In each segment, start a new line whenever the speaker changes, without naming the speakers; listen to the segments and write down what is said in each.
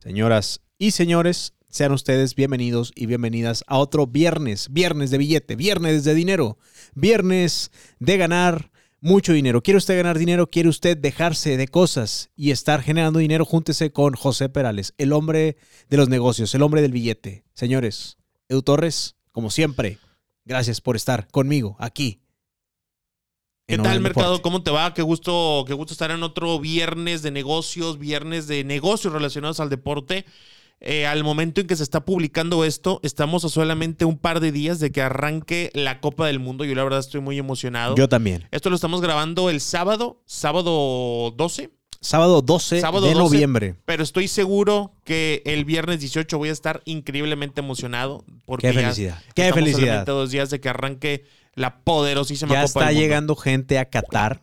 Señoras y señores, sean ustedes bienvenidos y bienvenidas a otro viernes, viernes de billete, viernes de dinero, viernes de ganar mucho dinero. ¿Quiere usted ganar dinero? ¿Quiere usted dejarse de cosas y estar generando dinero? Júntese con José Perales, el hombre de los negocios, el hombre del billete. Señores, Edu Torres, como siempre, gracias por estar conmigo aquí.
¿Qué tal,
Orden
mercado? ¿Cómo te va? Qué gusto, qué gusto estar en otro viernes de negocios, viernes de negocios relacionados al deporte. Eh, al momento en que se está publicando esto, estamos a solamente un par de días de que arranque la Copa del Mundo. Yo la verdad estoy muy emocionado.
Yo también.
Esto lo estamos grabando el sábado, sábado 12,
Sábado 12
Sábado
de
12.
noviembre.
pero estoy seguro que el viernes 18 voy a estar increíblemente emocionado. Porque
Qué
ya
felicidad. Qué
estamos
felicidad.
dos días de que arranque la poderosísima
Ya
Copa
está
del Mundo.
llegando gente a Qatar.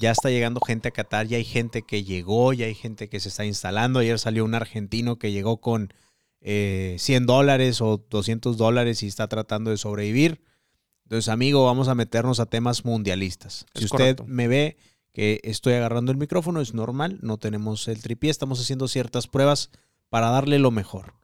Ya está llegando gente a Qatar. Ya hay gente que llegó, ya hay gente que se está instalando. Ayer salió un argentino que llegó con eh, 100 dólares o 200 dólares y está tratando de sobrevivir. Entonces, amigo, vamos a meternos a temas mundialistas.
Es
si usted
correcto.
me ve que estoy agarrando el micrófono, es normal. No tenemos el tripié. Estamos haciendo ciertas pruebas para darle lo mejor.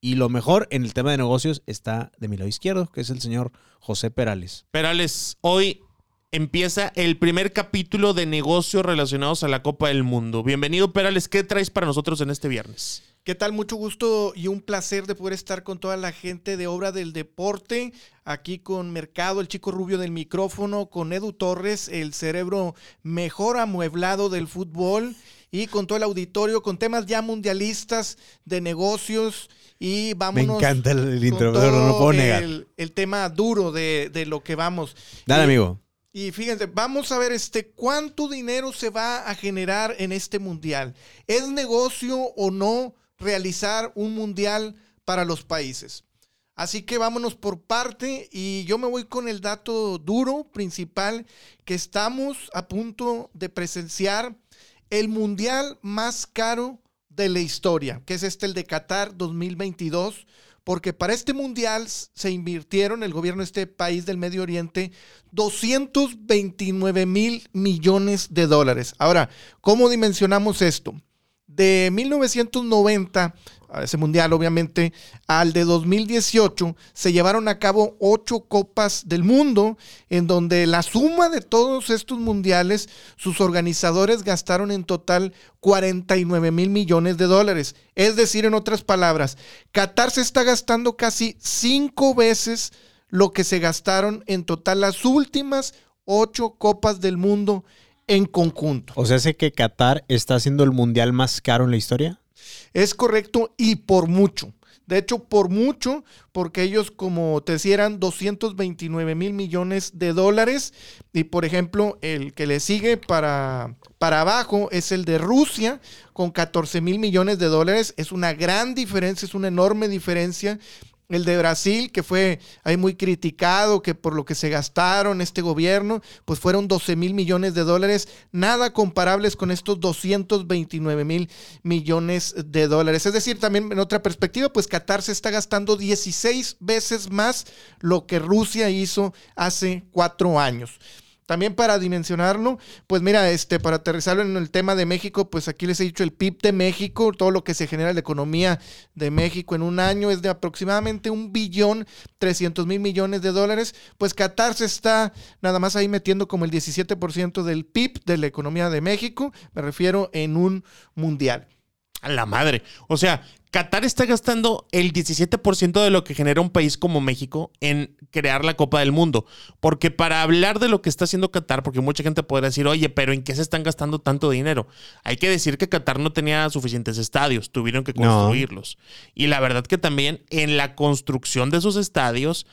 Y lo mejor en el tema de negocios está de mi lado izquierdo, que es el señor José Perales.
Perales, hoy empieza el primer capítulo de negocios relacionados a la Copa del Mundo. Bienvenido, Perales. ¿Qué traes para nosotros en este viernes?
¿Qué tal? Mucho gusto y un placer de poder estar con toda la gente de Obra del Deporte, aquí con Mercado, el chico rubio del micrófono, con Edu Torres, el cerebro mejor amueblado del fútbol, y con todo el auditorio, con temas ya mundialistas de negocios. Y vámonos.
Me encanta el, el
con
intro, pero no lo
todo
puedo negar.
El, el tema duro de, de lo que vamos.
Dale,
Y-
amigo.
y fíjense, vamos a ver este cuánto dinero se va a generar en este mundial. ¿Es negocio o no realizar un mundial para los países? Así que vámonos por parte y yo me voy con el dato duro principal que estamos a punto de presenciar el mundial más caro de la historia, que es este el de Qatar 2022, porque para este mundial se invirtieron el gobierno de este país del Medio Oriente 229 mil millones de dólares. Ahora, ¿cómo dimensionamos esto? De 1990, a ese mundial obviamente, al de 2018, se llevaron a cabo ocho copas del mundo, en donde la suma de todos estos mundiales, sus organizadores gastaron en total 49 mil millones de dólares. Es decir, en otras palabras, Qatar se está gastando casi cinco veces lo que se gastaron en total las últimas ocho copas del mundo en conjunto.
O sea, sé que Qatar está haciendo el mundial más caro en la historia.
Es correcto y por mucho. De hecho, por mucho, porque ellos, como te decía, eran 229 mil millones de dólares. Y por ejemplo, el que le sigue para, para abajo es el de Rusia, con 14 mil millones de dólares. Es una gran diferencia, es una enorme diferencia. El de Brasil, que fue ahí muy criticado, que por lo que se gastaron este gobierno, pues fueron 12 mil millones de dólares, nada comparables con estos 229 mil millones de dólares. Es decir, también en otra perspectiva, pues Qatar se está gastando 16 veces más lo que Rusia hizo hace cuatro años. También para dimensionarlo, pues mira, este, para aterrizarlo en el tema de México, pues aquí les he dicho el PIB de México, todo lo que se genera en la economía de México en un año es de aproximadamente un billón trescientos mil millones de dólares. Pues Qatar se está nada más ahí metiendo como el 17% del PIB de la economía de México, me refiero en un mundial.
A la madre. O sea, Qatar está gastando el 17% de lo que genera un país como México en crear la Copa del Mundo. Porque para hablar de lo que está haciendo Qatar, porque mucha gente podrá decir, oye, pero ¿en qué se están gastando tanto dinero? Hay que decir que Qatar no tenía suficientes estadios, tuvieron que construirlos. Y la verdad que también en la construcción de esos estadios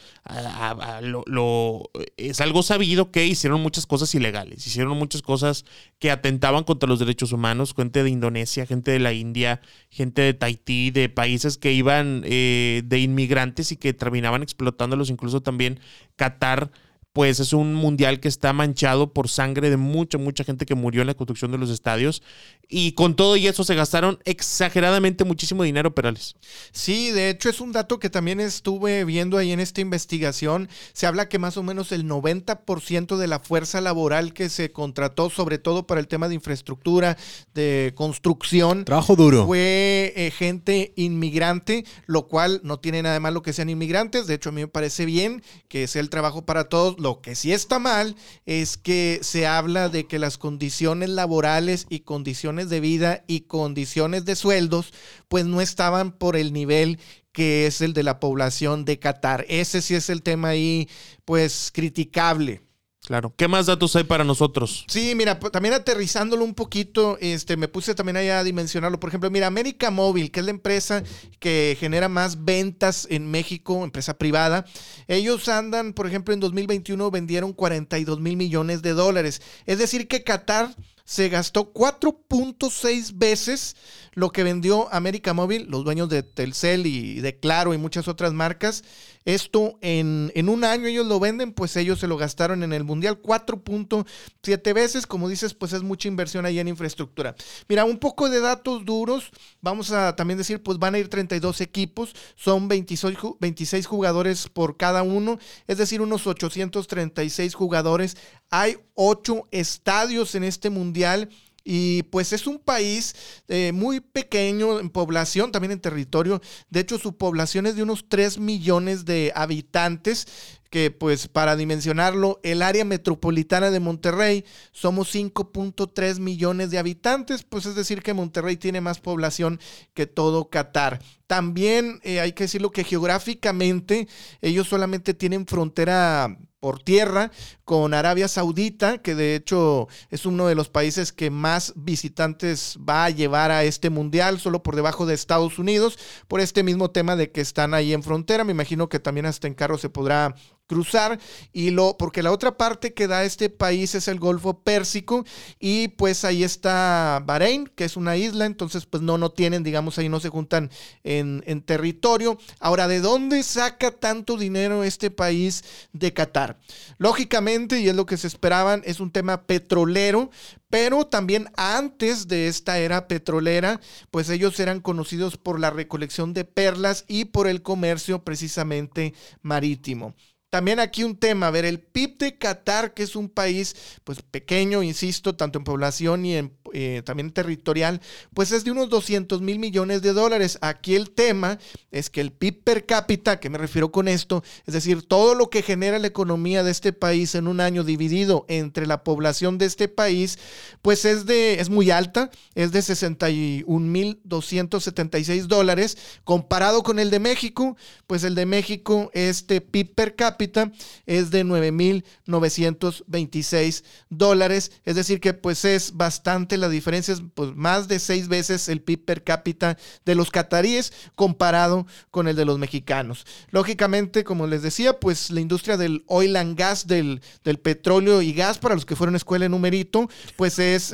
lo, es algo sabido que hicieron muchas cosas ilegales, hicieron muchas cosas que atentaban contra los derechos humanos, gente de Indonesia, gente de la India, gente de Tahití de países que iban eh, de inmigrantes y que terminaban explotándolos, incluso también Qatar pues es un mundial que está manchado por sangre de mucha, mucha gente que murió en la construcción de los estadios. Y con todo y eso se gastaron exageradamente muchísimo dinero, Perales.
Sí, de hecho es un dato que también estuve viendo ahí en esta investigación. Se habla que más o menos el 90% de la fuerza laboral que se contrató, sobre todo para el tema de infraestructura, de construcción.
Trabajo duro.
Fue eh, gente inmigrante, lo cual no tiene nada de malo que sean inmigrantes. De hecho, a mí me parece bien que sea el trabajo para todos lo que sí está mal es que se habla de que las condiciones laborales y condiciones de vida y condiciones de sueldos pues no estaban por el nivel que es el de la población de Qatar. Ese sí es el tema ahí pues criticable.
Claro. ¿Qué más datos hay para nosotros?
Sí, mira, también aterrizándolo un poquito, este, me puse también ahí a dimensionarlo. Por ejemplo, mira, América Móvil, que es la empresa que genera más ventas en México, empresa privada. Ellos andan, por ejemplo, en 2021 vendieron 42 mil millones de dólares. Es decir, que Qatar se gastó 4.6 veces lo que vendió América Móvil, los dueños de Telcel y de Claro y muchas otras marcas. Esto en, en un año ellos lo venden, pues ellos se lo gastaron en el Mundial 4.7 veces. Como dices, pues es mucha inversión ahí en infraestructura. Mira, un poco de datos duros. Vamos a también decir, pues van a ir 32 equipos. Son 26, 26 jugadores por cada uno. Es decir, unos 836 jugadores. Hay 8 estadios en este Mundial. Y pues es un país eh, muy pequeño en población, también en territorio. De hecho, su población es de unos 3 millones de habitantes que pues para dimensionarlo, el área metropolitana de Monterrey somos 5.3 millones de habitantes, pues es decir que Monterrey tiene más población que todo Qatar. También eh, hay que decirlo que geográficamente ellos solamente tienen frontera por tierra con Arabia Saudita, que de hecho es uno de los países que más visitantes va a llevar a este mundial, solo por debajo de Estados Unidos, por este mismo tema de que están ahí en frontera. Me imagino que también hasta en carro se podrá cruzar y lo porque la otra parte que da este país es el Golfo Pérsico y pues ahí está Bahrein que es una isla entonces pues no no tienen digamos ahí no se juntan en, en territorio ahora de dónde saca tanto dinero este país de Qatar lógicamente y es lo que se esperaban es un tema petrolero pero también antes de esta era petrolera, pues ellos eran conocidos por la recolección de perlas y por el comercio precisamente marítimo. También aquí un tema, a ver, el PIB de Qatar, que es un país pues pequeño, insisto, tanto en población y en eh, también territorial, pues es de unos 200 mil millones de dólares. Aquí el tema es que el PIB per cápita, que me refiero con esto, es decir, todo lo que genera la economía de este país en un año dividido entre la población de este país, pues es, de, es muy alta, es de 61 mil 276 dólares, comparado con el de México, pues el de México, este PIB per cápita es de 9 mil 926 dólares, es decir, que pues es bastante la la diferencia es pues, más de seis veces el PIB per cápita de los cataríes comparado con el de los mexicanos. Lógicamente, como les decía, pues la industria del oil and gas, del, del petróleo y gas, para los que fueron a escuela en numerito, pues es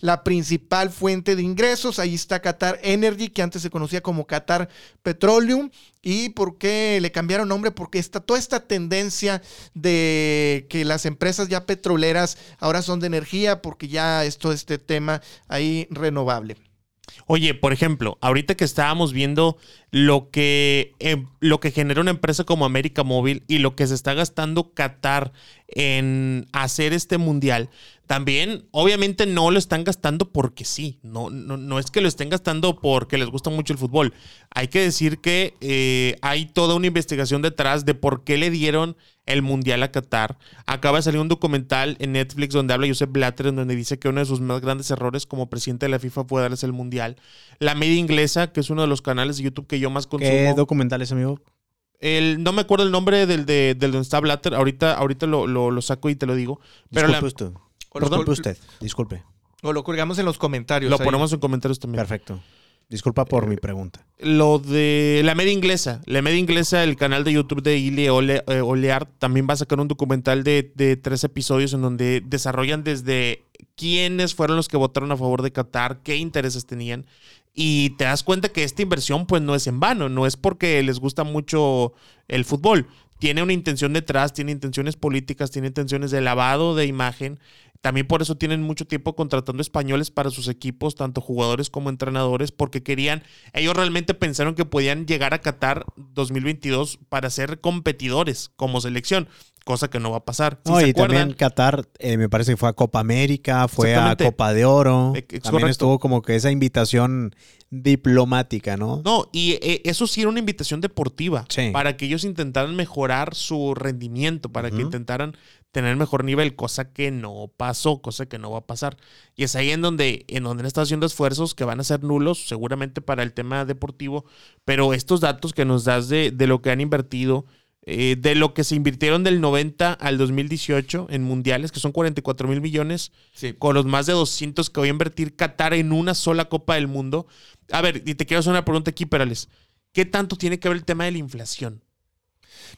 la principal fuente de ingresos. Ahí está Qatar Energy, que antes se conocía como Qatar Petroleum. ¿Y por qué le cambiaron nombre? Porque está toda esta tendencia de que las empresas ya petroleras ahora son de energía, porque ya esto, este tema ahí renovable.
Oye, por ejemplo, ahorita que estábamos viendo lo que, eh, lo que genera una empresa como América Móvil y lo que se está gastando Qatar en hacer este mundial, también obviamente no lo están gastando porque sí, no, no, no es que lo estén gastando porque les gusta mucho el fútbol. Hay que decir que eh, hay toda una investigación detrás de por qué le dieron el Mundial a Qatar. Acaba de salir un documental en Netflix donde habla Joseph Blatter, en donde dice que uno de sus más grandes errores como presidente de la FIFA fue darles el Mundial. La media inglesa, que es uno de los canales de YouTube que yo más consumo.
¿Qué documentales, amigo?
El, no me acuerdo el nombre del, de, del donde está Blatter. Ahorita, ahorita lo, lo, lo saco y te lo digo. Pero la-
Disculpe usted.
O lo,
Disculpe usted. Disculpe.
o lo colgamos en los comentarios.
lo
ahí.
ponemos en comentarios también.
Perfecto. Disculpa por mi pregunta.
Lo de la media inglesa. La media inglesa, el canal de YouTube de Ile Ole, eh, Olear, también va a sacar un documental de, de tres episodios en donde desarrollan desde quiénes fueron los que votaron a favor de Qatar, qué intereses tenían. Y te das cuenta que esta inversión pues no es en vano, no es porque les gusta mucho el fútbol. Tiene una intención detrás, tiene intenciones políticas, tiene intenciones de lavado de imagen. También por eso tienen mucho tiempo contratando españoles para sus equipos, tanto jugadores como entrenadores, porque querían, ellos realmente pensaron que podían llegar a Qatar 2022 para ser competidores como selección, cosa que no va a pasar.
No,
se
y
acuerdan,
también Qatar, eh, me parece que fue a Copa América, fue a. Copa de Oro.
Es
también
correcto.
estuvo como que esa invitación diplomática, ¿no?
No, y eh, eso sí era una invitación deportiva
Sí.
para que ellos intentaran mejorar su rendimiento, para que intentaran tener mejor nivel, cosa que no pasó, cosa que no va a pasar. Y es ahí en donde, en donde han estado haciendo esfuerzos que van a ser nulos, seguramente para el tema deportivo, pero estos datos que nos das de, de lo que han invertido, eh, de lo que se invirtieron del 90 al 2018 en mundiales, que son 44 mil millones,
Sí.
con los más de 200 que voy a invertir Qatar en una sola Copa del Mundo. A ver, y te quiero hacer una pregunta aquí, Perales. ¿Qué tanto tiene que ver el tema de la inflación?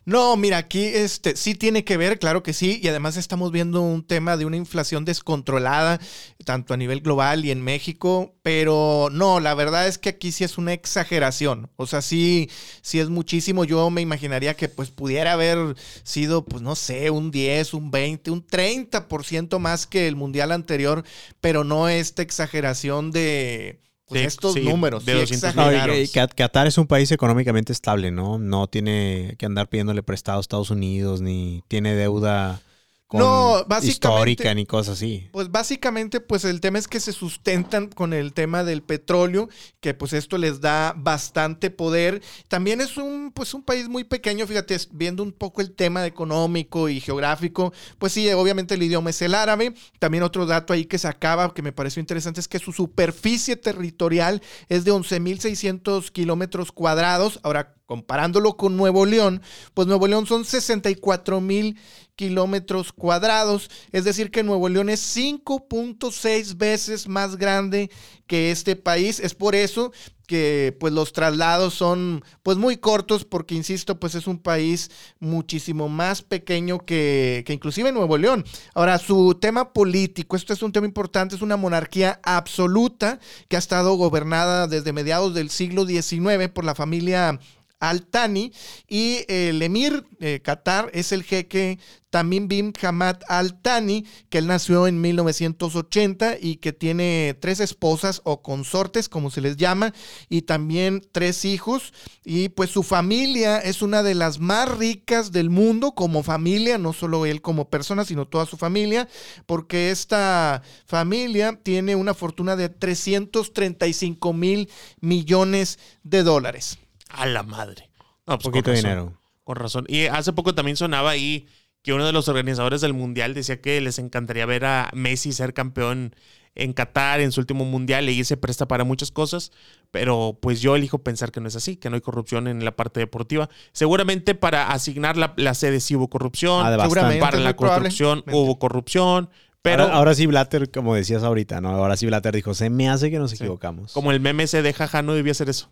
No, mira, aquí este sí tiene que ver, claro que sí, y además estamos viendo un tema de una inflación descontrolada, tanto a nivel global y en México, pero no, la verdad es que aquí sí es una exageración, o sea, sí, sí es muchísimo, yo me imaginaría que pues pudiera haber sido, pues no sé, un 10, un 20, un 30% más que el mundial anterior, pero no esta exageración de... pues, estos
sí,
números,
de
sí
200
No, y- y Qatar es un país económicamente estable, ¿no? No tiene que andar pidiéndole prestado a Estados Unidos, ni tiene deuda con
No, básicamente-
histórica, ni cosas así.
Pues básicamente, pues el tema es que se sustentan con el tema del petróleo, que pues esto les da bastante poder. También es un, pues un país muy pequeño, fíjate, viendo un poco el tema económico y geográfico, pues sí, obviamente el idioma es el árabe. También otro dato ahí que se acaba, que me pareció interesante, es que su superficie territorial es de 11.600 kilómetros cuadrados. Ahora, comparándolo con Nuevo León, pues Nuevo León son 64 mil kilómetros cuadrados, es decir que Nuevo León es 5.6 veces más grande que este país. Es por eso que pues los traslados son pues muy cortos porque insisto pues es un país muchísimo más pequeño que, que inclusive Nuevo León. Ahora su tema político, esto es un tema importante, es una monarquía absoluta que ha estado gobernada desde mediados del siglo XIX por la familia Al-Thani y el emir eh, Qatar es el jeque Tamim bin Hamad Al-Thani, que él nació en 1980 y que tiene tres esposas o consortes, como se les llama, y también tres hijos. Y pues su familia es una de las más ricas del mundo como familia, no solo él como persona, sino toda su familia, porque esta familia tiene una fortuna de 335 mil millones de dólares.
A la madre. No, pues,
Poquito
con
de
razón,
dinero.
Con razón. Y hace poco también sonaba ahí que uno de los organizadores del mundial decía que les encantaría ver a Messi ser campeón en Qatar en su último mundial y se presta para muchas cosas, pero pues yo elijo pensar que no es así, que no hay corrupción en la parte deportiva. Seguramente para asignar la, la sede sí hubo corrupción,
Ah.
Seguramente,
para la construcción hubo corrupción, pero
ahora, ahora sí Blatter, como decías ahorita, ¿no? Ahora sí Blatter dijo, se me hace que nos equivocamos.
como el meme se deja, no debía hacer eso.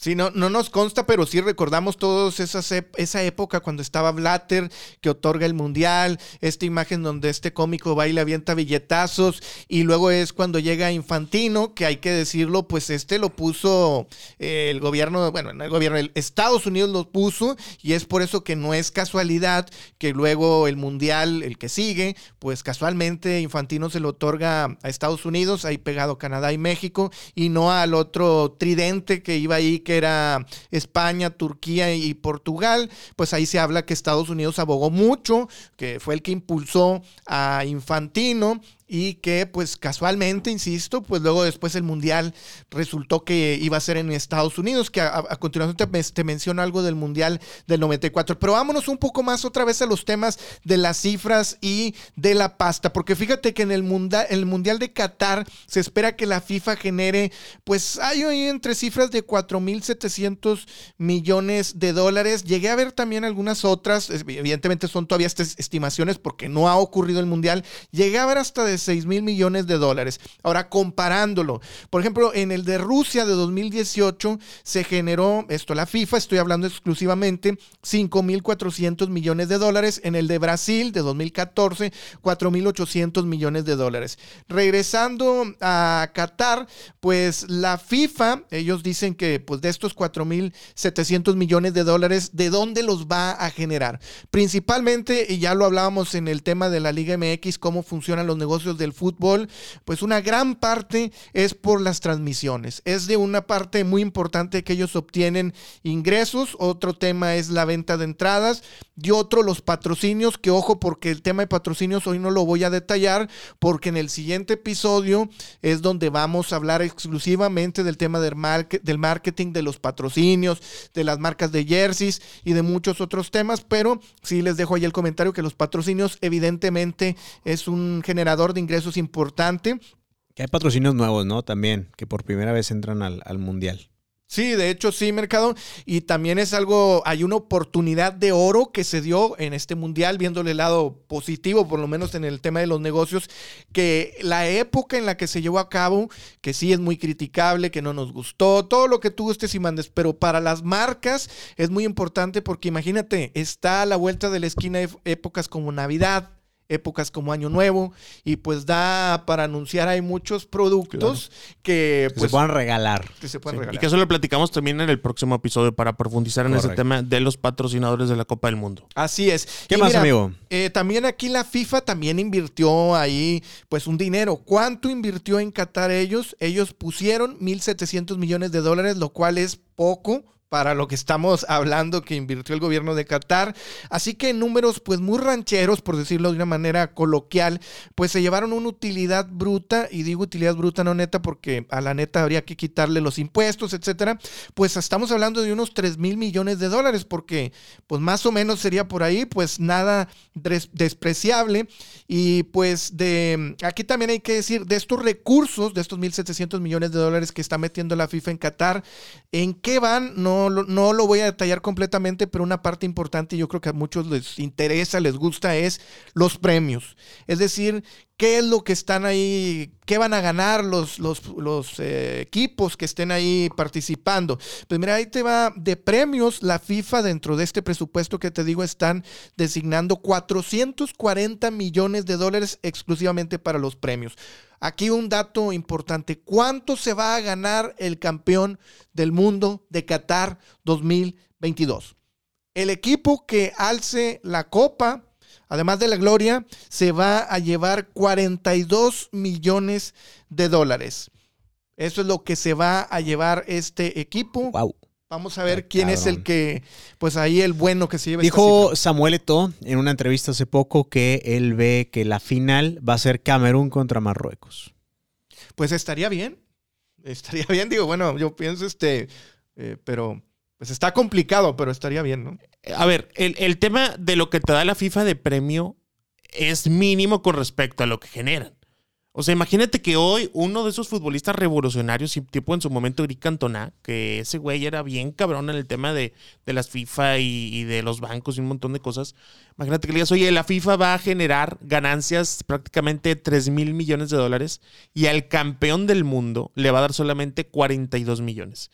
Sí, no, no nos consta, pero sí recordamos todos esas esa época cuando estaba Blatter, que otorga el mundial, esta imagen donde este cómico baila, avienta billetazos, y luego es cuando llega Infantino, que hay que decirlo, pues este lo puso eh, el gobierno, bueno, el gobierno, el Estados Unidos lo puso, y es por eso que no es casualidad que luego el mundial, el que sigue, pues casualmente Infantino se lo otorga a Estados Unidos, ahí pegado Canadá y México, y no al otro tridente que iba ahí que era España, Turquía y Portugal, pues ahí se habla que Estados Unidos abogó mucho, que fue el que impulsó a Infantino y que pues casualmente, insisto, pues luego después el Mundial resultó que iba a ser en Estados Unidos, que a, continuación te, te, menciono algo del Mundial del 94. Pero vámonos un poco más otra vez a los temas de las cifras y de la pasta, porque fíjate que en el, mundial, el Mundial de Qatar se espera que la FIFA genere, pues hay hoy entre cifras de 4.700 millones de dólares. Llegué a ver también algunas otras, evidentemente son todavía estas estimaciones porque no ha ocurrido el Mundial. Llegué a ver hasta de 6 mil millones de dólares. Ahora, comparándolo, por ejemplo, en el de Rusia de 2018 se generó, esto la FIFA, estoy hablando exclusivamente, 5 mil 400 millones de dólares. En el de Brasil de 2014, 4 mil 800 millones de dólares. Regresando a Qatar, pues la FIFA, ellos dicen que pues de estos 4 mil 700 millones de dólares, ¿de dónde los va a generar? Principalmente, y ya lo hablábamos en el tema de la Liga MX, cómo funcionan los negocios del fútbol, pues una gran parte es por las transmisiones. Es de una parte muy importante que ellos obtienen ingresos. Otro tema es la venta de entradas y otro los patrocinios, que ojo porque el tema de patrocinios hoy no lo voy a detallar porque en el siguiente episodio es donde vamos a hablar exclusivamente del tema del, del marketing, de los patrocinios, de las marcas de jerseys y de muchos otros temas, pero sí les dejo ahí el comentario que los patrocinios evidentemente es un generador de ingresos importante.
Que hay patrocinios nuevos, ¿no? También, que por primera vez entran al, al mundial.
Sí, de hecho sí, mercado. Y también es algo, hay una oportunidad de oro que se dio en este mundial, viéndole el lado positivo, por lo menos en el tema de los negocios, que la época en la que se llevó a cabo, que sí es muy criticable, que no nos gustó, todo lo que tú gustes y mandes, pero para las marcas es muy importante porque imagínate, está a la vuelta de la esquina de épocas como Navidad, épocas como Año Nuevo y pues da para anunciar hay muchos productos que,
pues, se puedan regalar.
Que se puedan regalar.
Y que eso lo platicamos también en el próximo episodio para profundizar en ese tema de los patrocinadores de la Copa del Mundo.
Así es.
¿Qué más, amigo?
Eh, también aquí la FIFA también invirtió ahí pues un dinero. ¿Cuánto invirtió en Qatar ellos? Ellos pusieron 1.700 millones de dólares, lo cual es poco para lo que estamos hablando que invirtió el gobierno de Qatar. Así que números pues muy rancheros, por decirlo de una manera coloquial, pues se llevaron una utilidad bruta, y digo utilidad bruta no neta porque a la neta habría que quitarle los impuestos, etcétera, pues estamos hablando de unos 3 mil millones de dólares, porque pues más o menos sería por ahí, pues nada despreciable. Y pues de aquí también hay que decir, de estos recursos, de estos 1.700 millones de dólares que está metiendo la FIFA en Qatar, ¿en qué van? No no, lo voy a detallar completamente, pero una parte importante, yo creo que a muchos les interesa, les gusta, es los premios. Es decir, qué es lo que están ahí, qué van a ganar los, los, eh, equipos que estén ahí participando. Pues mira, ahí te va de premios. La FIFA dentro de este presupuesto que te digo están designando 440 millones de dólares exclusivamente para los premios. Aquí un dato importante. ¿Cuánto se va a ganar el campeón del mundo de Qatar 2022? El equipo que alce la copa, además de la gloria, se va a llevar 42 millones de dólares. Eso es lo que se va a llevar este equipo.
Wow.
Vamos a ver quién es el que, pues ahí el bueno que se lleva.
Dijo Samuel Eto'o en una entrevista hace poco que él ve que la final va a ser Camerún contra Marruecos.
Pues estaría bien, estaría bien, digo, bueno, yo pienso este, eh, pero pues está complicado, pero estaría bien, ¿no?
A ver, el, el tema de lo que te da la FIFA de premio es mínimo con respecto a lo que generan. O sea, imagínate que hoy uno de esos futbolistas revolucionarios, tipo en su momento Eric Cantona, que ese güey era bien cabrón en el tema de, las FIFA y, de los bancos y un montón de cosas. Imagínate que le digas, oye, la FIFA va a generar ganancias prácticamente 3 mil millones de dólares y al campeón del mundo le va a dar solamente 42 millones.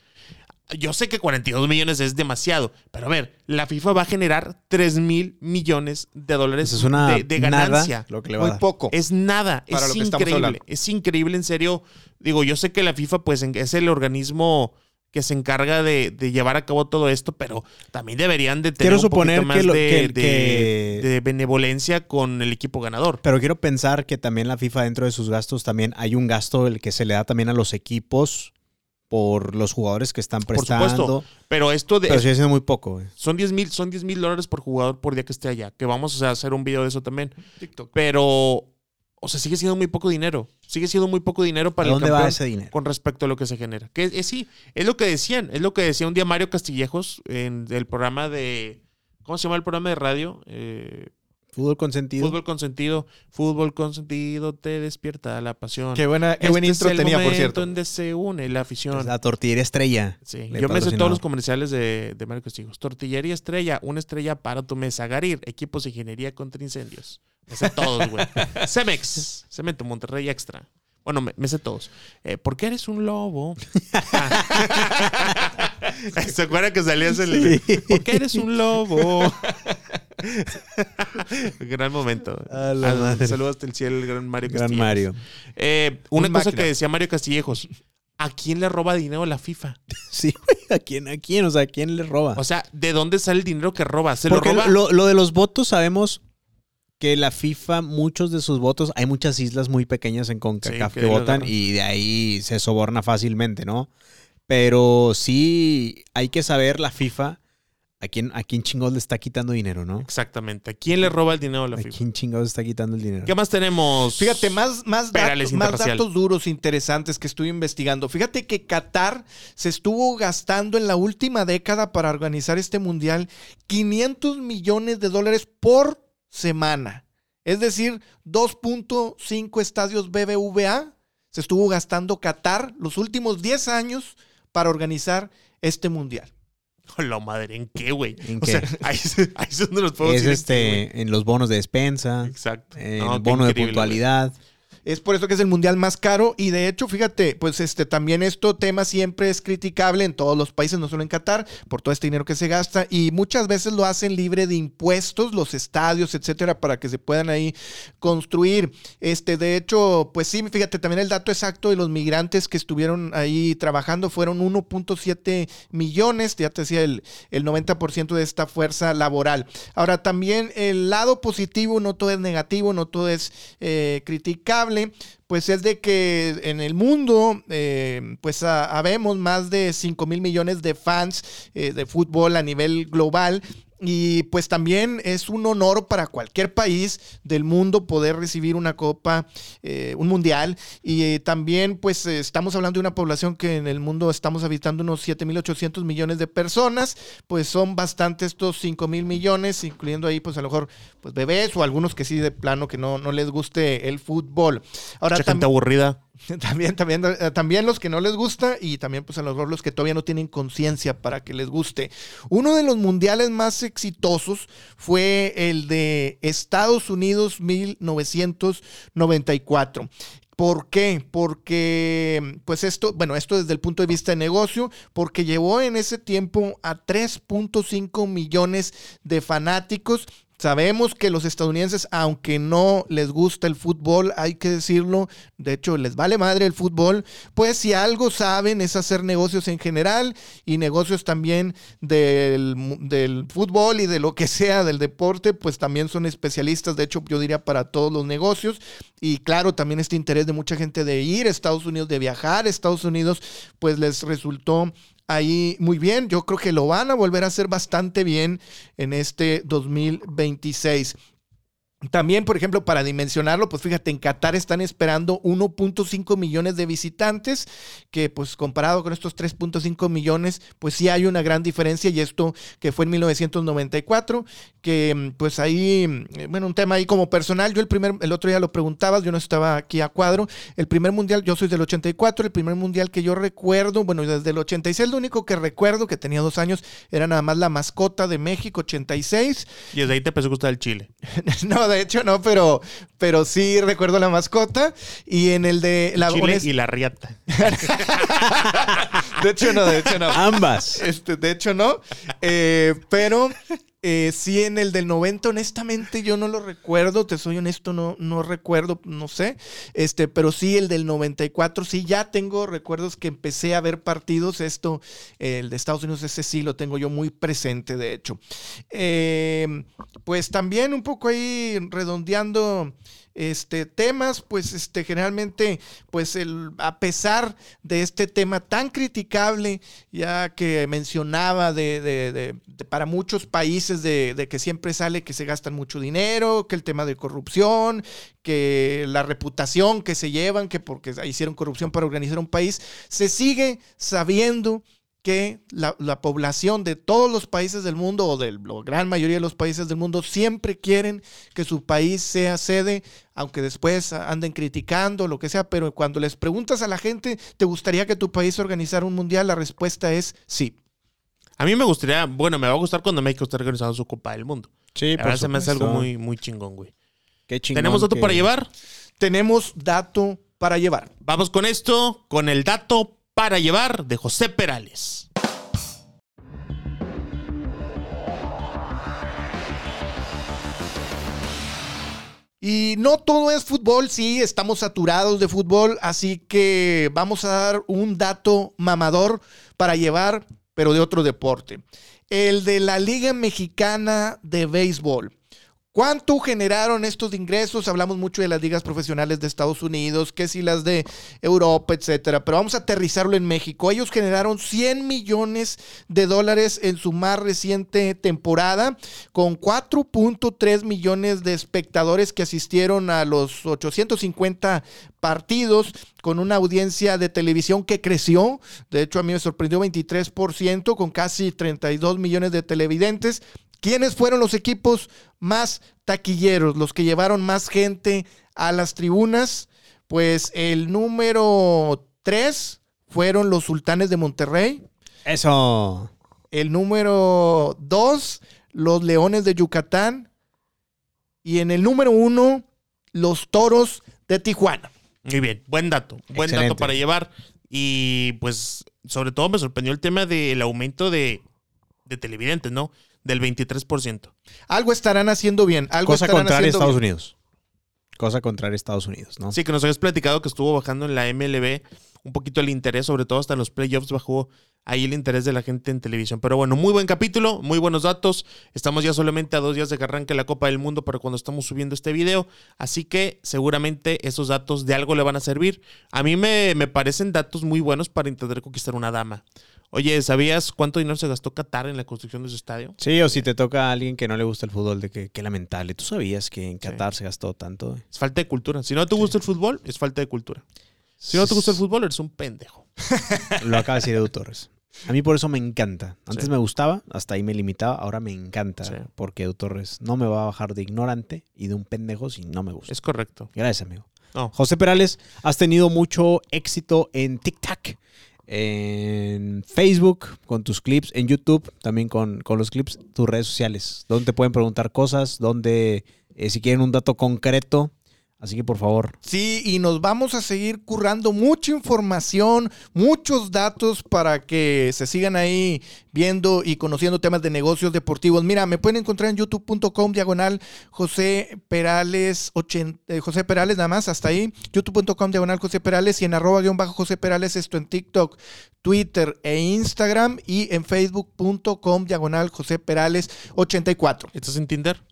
Yo sé que 42 millones es demasiado, pero a ver, la FIFA va a generar 3 mil millones de dólares
Eso es una
de, de ganancia.
nada lo que le va a
Muy
dar.
poco.
Es nada,
Para
es
lo que estamos
increíble, es increíble, en serio. Digo, yo sé que la FIFA pues en- es el organismo que se encarga de, de llevar a cabo todo esto, pero también deberían de tener
Quiero
un
suponer
poquito más
que lo-
de,
que-
de-
que-
de benevolencia con el equipo ganador.
Pero quiero pensar que también la FIFA dentro de sus gastos también hay un gasto el que se le da también a los equipos por los jugadores que están
Por
prestando.
supuesto, pero esto de,
Pero sigue siendo muy poco. güey.
son 10 mil son 10 mil dólares por jugador por día que esté allá, que vamos o sea, a hacer un video de eso también.
TikTok.
Pero, o sea, sigue siendo muy poco dinero. Sigue siendo muy poco dinero
¿A
para el
dónde va ese dinero?
con respecto a lo que se genera. Que es, sí, es lo que decían, es lo que decía un día Mario Castillejos en el programa de, ¿cómo se llama el programa de radio? Eh,
Fútbol consentido.
fútbol consentido, fútbol consentido te despierta la pasión.
Qué, buena, qué
Este
buen
es
intro
el
tenía, por
momento
cierto.
donde se une la afición.
La tortillera estrella.
Sí, yo me sé todos los comerciales de, de Mario Castillejos. Tortillería estrella, una estrella para tu mesa. Garir, equipos de ingeniería contra incendios. Me sé todos, güey. Cemex, Cemento Monterrey Extra. Bueno, me, me sé todos. Eh, ¿Por qué eres un lobo? ¿Se acuerdan que salías en el... ¿Por qué eres un lobo? gran momento.
A la madre.
Saludos hasta el cielo, el gran Mario
Gran
Castillejos.
Mario.
Eh, una
Un
cosa
máquina.
que decía Mario Castillejos. ¿A quién le roba dinero la FIFA?
Sí, güey. ¿A quién? ¿A quién? O sea, ¿a quién le roba?
O sea, ¿de dónde sale el dinero que roba? ¿Se
Porque
lo roba?
lo, lo de los votos sabemos que la FIFA, muchos de sus votos, hay muchas islas muy pequeñas en CONCACAF
Sí, que
que
lo
votan
agarran.
y de ahí se soborna fácilmente, ¿no? Pero sí hay que saber la FIFA a quién, a quién chingados le está quitando dinero, ¿no?
Exactamente. ¿A quién le roba el dinero a la
A
FIFA?
quién chingados está quitando el dinero.
¿Qué más tenemos?
Fíjate, más, más, datos, más datos duros interesantes que estuve investigando. Fíjate que Qatar se estuvo gastando en la última década para organizar este mundial 500 millones de dólares por semana. Es decir, 2.5 estadios BBVA se estuvo gastando Qatar los últimos 10 años para organizar este mundial.
Hola madre, ¿en qué, güey?
¿En
O
qué?
sea, ahí, ahí es donde nos podemos
Es este en los bonos de despensa.
Exacto.
en
No,
el bono de puntualidad.
Es por eso que es el mundial más caro y de hecho, fíjate, pues este también esto tema siempre es criticable en todos los países, no solo en Qatar, por todo este dinero que se gasta y muchas veces lo hacen libre de impuestos, los estadios, etcétera, para que se puedan ahí construir. Este, de hecho, pues sí, fíjate, también el dato exacto de los migrantes que estuvieron ahí trabajando fueron 1.7 millones, ya te decía el, el 90% de esta fuerza laboral. Ahora, también el lado positivo, no todo es negativo, no todo es eh, criticable, pues es de que en el mundo, eh, pues ha- habemos más de 5 mil millones de fans eh, de fútbol a nivel global. Y pues también es un honor para cualquier país del mundo poder recibir una copa, eh, un mundial. Y eh, también pues eh, estamos hablando de una población que en el mundo estamos habitando unos 7.800 millones de personas. Pues son bastante estos 5 mil millones, incluyendo ahí pues a lo mejor pues bebés o algunos que sí de plano que no, no les guste el fútbol. Ahora
Mucha gente aburrida.
también, también, eh, también los que no les gusta y también pues a lo mejor los que todavía no tienen conciencia para que les guste. Uno de los mundiales más exitosos fue el de Estados Unidos 1994. ¿Por qué? Porque, pues esto, bueno, esto desde el punto de vista de negocio, porque llevó en ese tiempo a 3.5 millones de fanáticos. Sabemos que los estadounidenses, aunque no les gusta el fútbol, hay que decirlo, de hecho les vale madre el fútbol, pues si algo saben es hacer negocios en general y negocios también del, del fútbol y de lo que sea del deporte, pues también son especialistas, de hecho yo diría para todos los negocios. Y claro, también este interés de mucha gente de ir a Estados Unidos, de viajar a Estados Unidos, pues les resultó ahí muy bien. Yo creo que lo van a volver a hacer bastante bien en este 2026. También, por ejemplo, para dimensionarlo, pues fíjate, en Qatar están esperando 1.5 millones de visitantes, que pues comparado con estos 3.5 millones, pues sí hay una gran diferencia y esto que fue en 1994, que pues ahí, mm, bueno, un tema ahí como personal, yo el primer, el otro día lo preguntabas, yo no estaba aquí a cuadro, el primer mundial, yo soy del 84, el primer mundial que yo recuerdo, bueno, desde el 86, lo único que recuerdo, que tenía dos años, era nada más la mascota de México, 86,
Y desde ahí te empezó a gustar el chile.
no, de hecho no, pero, pero sí recuerdo la mascota. Y en el de la
Chile
honest-
y la riata.
De hecho no, de hecho no.
Ambas.
Este, de hecho, no. Eh, pero eh, sí, en el del 90, honestamente, yo no lo recuerdo. Te soy honesto, no, no recuerdo, no sé. Este, pero sí, el del 94, sí, ya tengo recuerdos que empecé a ver partidos. Esto, el de Estados Unidos, ese sí lo tengo yo muy presente, de hecho. Eh, pues también un poco ahí redondeando este temas, pues este generalmente pues el a pesar de este tema tan criticable ya que mencionaba de, de- de- para muchos países de que siempre sale que se gastan mucho dinero, que el tema de corrupción, que la reputación que se llevan, que porque hicieron corrupción para organizar un país, se sigue sabiendo que la, la población de todos los países del mundo o de la gran mayoría de los países del mundo siempre quieren que su país sea sede, aunque después anden criticando, lo que sea, pero cuando les preguntas a la gente, ¿te gustaría que tu país organizara un mundial? La respuesta es sí.
A mí me gustaría, bueno, me va a gustar cuando México esté organizando su Copa del Mundo.
Sí,
Ahora se me hace algo muy, muy chingón, güey.
Qué chingón
¿Tenemos dato
que-
para llevar?
Tenemos dato para llevar.
Vamos con esto, con el dato para llevar de José Perales.
Y no todo es fútbol, sí, estamos saturados de fútbol, así que vamos a dar un dato mamador para llevar, pero de otro deporte. El de la Liga Mexicana de Béisbol. ¿Cuánto generaron estos ingresos? Hablamos mucho de las ligas profesionales de Estados Unidos, que si las de Europa, etcétera. Pero vamos a aterrizarlo en México. Ellos generaron 100 millones de dólares en su más reciente temporada, con 4.3 millones de espectadores que asistieron a los 850 partidos, con una audiencia de televisión que creció. De hecho, a mí me sorprendió 23%, con casi 32 millones de televidentes. ¿Quiénes fueron los equipos más taquilleros, los que llevaron más gente a las tribunas? Pues el número 3 fueron los Sultanes de Monterrey.
Eso.
El número 2, los Leones de Yucatán. Y en el número 1, los Toros de Tijuana.
Muy bien, buen dato. Buen
Excelente.
dato para llevar. Y pues, sobre todo me sorprendió el tema del aumento de, de televidentes, ¿no? Del 23%.
Algo estarán haciendo bien. Algo
Cosa
estarán
contraria a Estados
bien.
Unidos. Cosa contraria a Estados Unidos, ¿no?
Sí, que nos habías platicado que estuvo bajando en la MLB un poquito el interés, sobre todo hasta en los playoffs bajó ahí el interés de la gente en televisión. Pero bueno, muy buen capítulo, muy buenos datos. Estamos ya solamente a dos días de que arranque la Copa del Mundo para cuando estamos subiendo este video. Así que seguramente esos datos de algo le van a servir. A mí me, me parecen datos muy buenos para intentar conquistar una dama. Oye, ¿sabías cuánto dinero se gastó Qatar en la construcción de su estadio?
Sí, o si te toca a alguien que no le gusta el fútbol, de que, qué lamentable. ¿Tú sabías que en Qatar se gastó tanto?
Es falta de cultura. Si no te gusta el fútbol, es falta de cultura. Si no te gusta el fútbol, eres un pendejo.
Lo acaba de decir Edu Torres. A mí por eso me encanta. Antes
Sí.
me gustaba, hasta ahí me limitaba, ahora me encanta.
Sí.
Porque Edu Torres no me va a bajar de ignorante y de un pendejo si no me gusta.
Es correcto.
Gracias, amigo. José Perales, has tenido mucho éxito en TikTok, en Facebook, con tus clips, en YouTube, también con, con los clips, tus redes sociales, donde te pueden preguntar cosas, donde eh, si quieren un dato concreto. Así que por favor,
Sí, y nos vamos a seguir currando mucha información, muchos datos para que se sigan ahí viendo y conociendo temas de negocios deportivos. Mira, me pueden encontrar en youtube.com diagonal José Perales, 80, eh, José Perales nada más, hasta ahí, youtube.com diagonal José Perales y en arroba guion bajo José Perales, esto en TikTok, Twitter e Instagram y en facebook.com diagonal José Perales 84.
¿Estás en Tinder?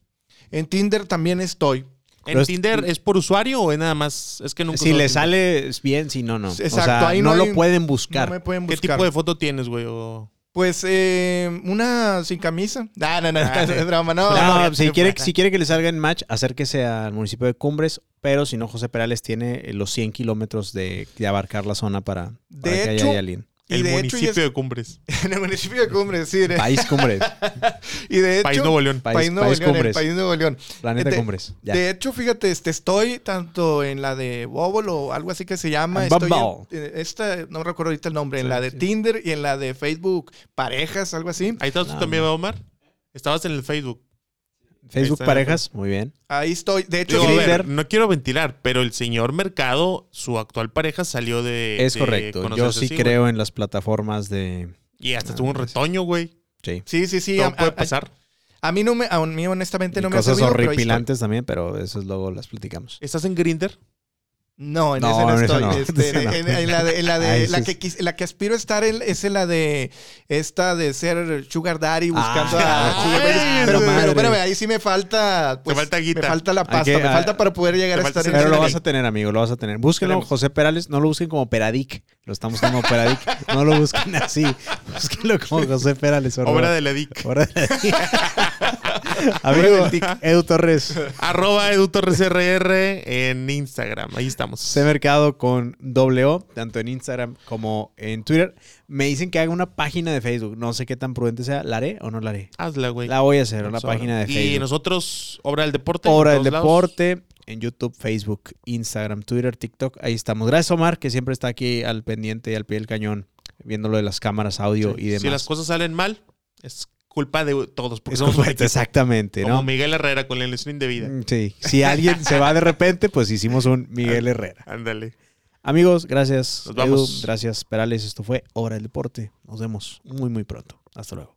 En Tinder también estoy.
¿En
Pero es-
Tinder es por usuario o es nada más? Es que nunca
si le sale bien, si no, no. o
Exacto,
sea,
ahí
no,
no
lo
hay-
pueden buscar.
No me pueden
¿Qué
buscar.
tipo de foto tienes, güey? O-
Pues eh, una sin camisa. No, no, no,
Ah,
es broma, no.
No,
no.
si,
qué
quiere,
buena.
si quiere que le salga en match, acérquese al municipio de Cumbres, pero si no, José Perales tiene los 100 kilómetros de, de abarcar la zona para,
De
para que
hecho,
haya alguien.
Y
el
de
municipio de Cumbres.
en el municipio de Cumbres, sí. de-
País Cumbres,
y de hecho,
País Nuevo León.
país,
País Nuevo
país
León,
Cumbres,
País Nuevo León.
planeta
de-
Cumbres. Ya.
De hecho, fíjate, este, estoy tanto en la de Bobble o algo así que se llama.
En
Estoy
Bumble.
en, eh, esta, no recuerdo ahorita el nombre, en la de
sí.
Tinder y en la de Facebook Parejas, algo así.
Ahí estás tú también. Omar. Estabas en el Facebook.
Facebook
está.
parejas, muy bien.
Ahí estoy. De hecho,
Digo, a
sí,
ver,
Grindr.
no quiero ventilar, pero el señor Mercado, su actual pareja, salió de.
Es
de
correcto. Yo sí
así, güey.
creo en las plataformas de...
Y hasta tuvo un retoño, güey.
Sí.
sí, sí, sí.
Todo
A,
puede
a-
pasar.
a mí no me, a mí honestamente
Y
no me ha
cosas
pero estoy.
horripilantes también, pero eso es luego las platicamos.
¿Estás en Grinder?
No, en
No,
ese no
en
estoy.
no.
Este,
En
la de, en la, de-
Ay,
la
sí,
que la aspiro a estar en- es en la de esta de ser sugar daddy buscando
Ah,
a sugar babies.
ay,
pero, pero espérame, ahí sí me falta pues,
falta guita.
me falta la pasta,
que-
me
ah,
falta para poder llegar a estar en
Pero lo vas a tener, amigo, lo vas a tener. Búsquenlo,
Esperemos.
José Perales, no lo busquen como Peradic. Lo estamos como Peradic. No lo busquen así. Búsquenlo como José Perales.
Obra de la DIC.
Obra de Amigo, Edu Torres.
Arroba Edu Torres RR en Instagram. Ahí estamos.
C Mercado con doble O, tanto en Instagram como en Twitter. Me dicen que haga una página de Facebook. No sé qué tan prudente sea. ¿La haré o no la haré?
Hazla, güey.
La voy a hacer, una página de
Y
Facebook.
nosotros, Obra del Deporte.
Hora del
lados.
deporte en YouTube, Facebook, Instagram, Twitter, TikTok. Ahí estamos. Gracias, Omar, que siempre está aquí al pendiente y al pie del cañón, viendo lo de las cámaras, audio y demás.
Si las cosas salen mal, es culpa de todos. Porque
Es
equipo.
exactamente,
Como
¿no?
Miguel Herrera con la lesión indebida.
Mm, Sí. Si alguien se va de repente, pues hicimos un Miguel Herrera.
Ándale.
Amigos, gracias.
Nos vamos.
Edu, gracias, Perales. Esto fue Hora del Deporte. Nos vemos muy, muy pronto. Hasta luego.